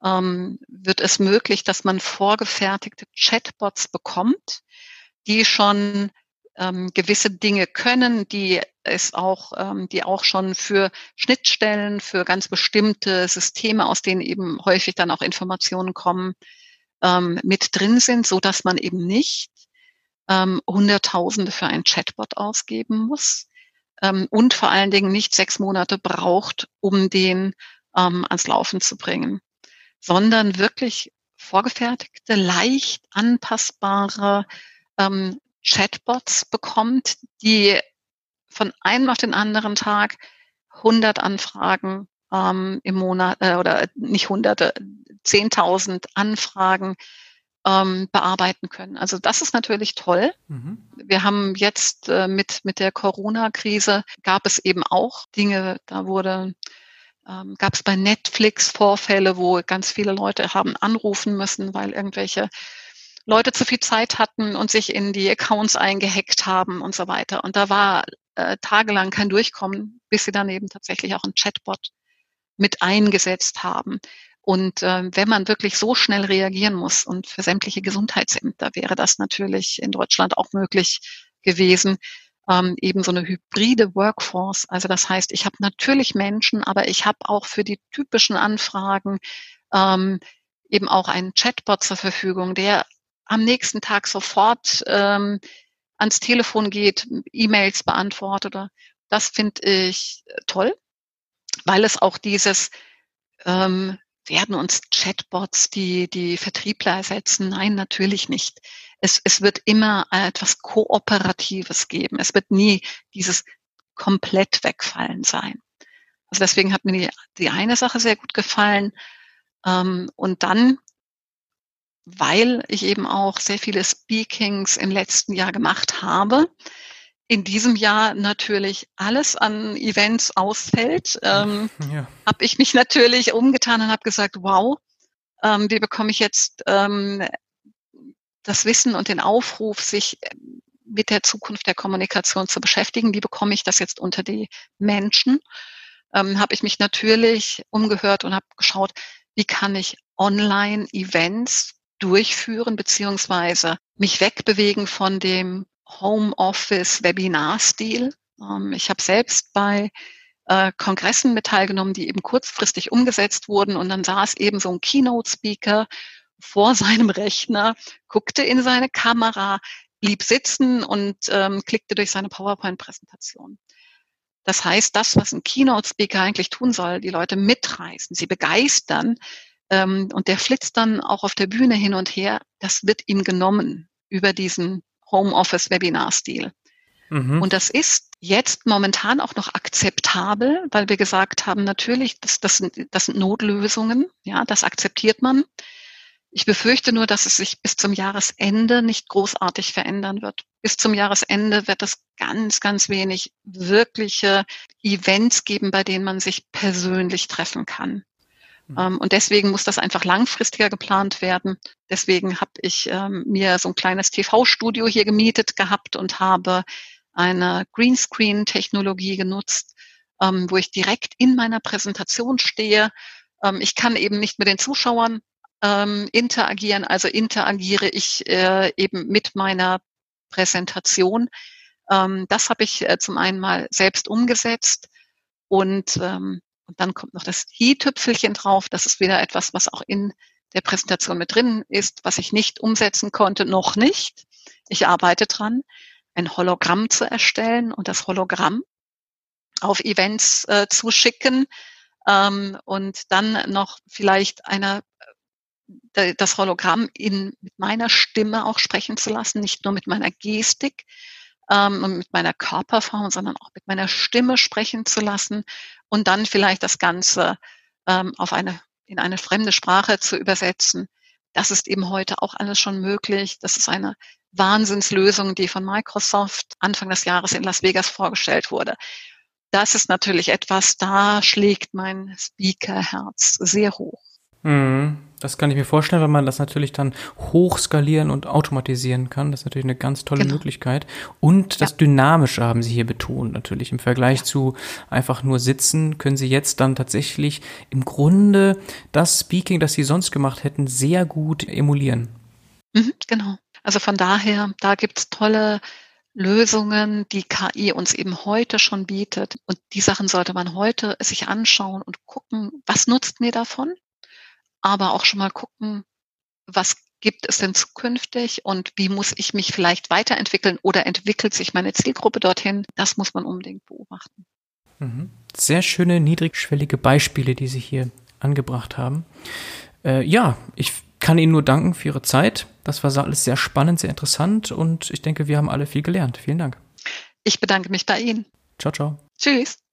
ähm, wird es möglich, dass man vorgefertigte Chatbots bekommt, die schon ähm, gewisse Dinge können, die es auch, ähm, die auch schon für Schnittstellen, für ganz bestimmte Systeme, aus denen eben häufig dann auch Informationen kommen, ähm, mit drin sind, so dass man eben nicht ähm, Hunderttausende für einen Chatbot ausgeben muss ähm, und vor allen Dingen nicht sechs Monate braucht, um den ähm, ans Laufen zu bringen sondern wirklich vorgefertigte, leicht anpassbare ähm, Chatbots bekommt, die von einem auf den anderen Tag 100 Anfragen ähm, im Monat äh, oder nicht hunderte, 10.000 Anfragen ähm, bearbeiten können. Also das ist natürlich toll. Mhm. Wir haben jetzt äh, mit, mit der Corona-Krise gab es eben auch Dinge, da wurde ähm, gab es bei Netflix Vorfälle, wo ganz viele Leute haben anrufen müssen, weil irgendwelche Leute zu viel Zeit hatten und sich in die Accounts eingehackt haben und so weiter. Und da war äh, tagelang kein Durchkommen, bis sie dann eben tatsächlich auch einen Chatbot mit eingesetzt haben. Und äh, wenn man wirklich so schnell reagieren muss und für sämtliche Gesundheitsämter wäre das natürlich in Deutschland auch möglich gewesen, ähm, eben so eine hybride Workforce. Also das heißt, ich habe natürlich Menschen, aber ich habe auch für die typischen Anfragen ähm, eben auch einen Chatbot zur Verfügung, der am nächsten Tag sofort ähm, ans Telefon geht, E-Mails beantwortet. Das finde ich toll, weil es auch dieses ähm, werden uns Chatbots die, die Vertriebler ersetzen? Nein, natürlich nicht. Es, es wird immer etwas Kooperatives geben. Es wird nie dieses komplett wegfallen sein. Also deswegen hat mir die, die eine Sache sehr gut gefallen. Ähm, und dann, weil ich eben auch sehr viele Speakings im letzten Jahr gemacht habe, in diesem Jahr natürlich alles an Events ausfällt, ähm, ja. habe ich mich natürlich umgetan und habe gesagt, wow, ähm, wie bekomme ich jetzt ähm, das Wissen und den Aufruf, sich äh, mit der Zukunft der Kommunikation zu beschäftigen? Wie bekomme ich das jetzt unter die Menschen? Ähm, habe ich mich natürlich umgehört und habe geschaut, wie kann ich Online-Events durchführen, beziehungsweise mich wegbewegen von dem Homeoffice-Webinar-Stil. Ähm, ich habe selbst bei äh, Kongressen mit teilgenommen, die eben kurzfristig umgesetzt wurden und dann saß eben so ein Keynote-Speaker vor seinem Rechner, guckte in seine Kamera, blieb sitzen und ähm, klickte durch seine PowerPoint-Präsentation. Das heißt, das, was ein Keynote-Speaker eigentlich tun soll, die Leute mitreißen, sie begeistern ähm, und der flitzt dann auch auf der Bühne hin und her, das wird ihm genommen über diesen Homeoffice-Webinar-Stil. Mhm. Und das ist jetzt momentan auch noch akzeptabel, weil wir gesagt haben, natürlich, das, das, sind, das sind Notlösungen, ja, das akzeptiert man. Ich befürchte nur, dass es sich bis zum Jahresende nicht großartig verändern wird. Bis zum Jahresende wird es ganz, ganz wenig wirkliche Events geben, bei denen man sich persönlich treffen kann. Mhm. Und deswegen muss das einfach langfristiger geplant werden. Deswegen habe ich ähm, mir so ein kleines TV-Studio hier gemietet gehabt und habe eine Greenscreen-Technologie genutzt, ähm, wo ich direkt in meiner Präsentation stehe. Ähm, ich kann eben nicht mit den Zuschauern ähm, interagieren, also interagiere ich äh, eben mit meiner Präsentation. Ähm, das habe ich äh, zum einen mal selbst umgesetzt und ähm, und dann kommt noch das i-Tüpfelchen drauf. Das ist wieder etwas, was auch in der Präsentation mit drin ist, was ich nicht umsetzen konnte, noch nicht. Ich arbeite dran, ein Hologramm zu erstellen und das Hologramm auf Events äh, zu schicken ähm, und dann noch vielleicht eine äh, das Hologramm in, mit meiner Stimme auch sprechen zu lassen, nicht nur mit meiner Gestik, ähm, mit meiner Körperform, sondern auch mit meiner Stimme sprechen zu lassen und dann vielleicht das Ganze ähm, auf eine, in eine fremde Sprache zu übersetzen. Das ist eben heute auch alles schon möglich. Das ist eine Wahnsinnslösung, die von Microsoft Anfang des Jahres in Las Vegas vorgestellt wurde. Das ist natürlich etwas, da schlägt mein Speaker-Herz sehr hoch. Mhm. Das kann ich mir vorstellen, weil man das natürlich dann hochskalieren und automatisieren kann. Das ist natürlich eine ganz tolle genau. Möglichkeit. Und das ja. Dynamische haben Sie hier betont, natürlich. Im Vergleich ja. zu einfach nur sitzen, können Sie jetzt dann tatsächlich im Grunde das Speaking, das Sie sonst gemacht hätten, sehr gut emulieren. Mhm, genau. Also von daher, da gibt's tolle Lösungen, die KI uns eben heute schon bietet. Und die Sachen sollte man heute sich anschauen und gucken, was nutzt mir davon? Aber auch schon mal gucken, was gibt es denn zukünftig und wie muss ich mich vielleicht weiterentwickeln oder entwickelt sich meine Zielgruppe dorthin? Das muss man unbedingt beobachten. Mhm. Sehr schöne, niedrigschwellige Beispiele, die Sie hier angebracht haben. Äh, ja, ich kann Ihnen nur danken für Ihre Zeit. Das war alles sehr spannend, sehr interessant und ich denke, wir haben alle viel gelernt. Vielen Dank. Ich bedanke mich bei Ihnen. Ciao, ciao. Tschüss.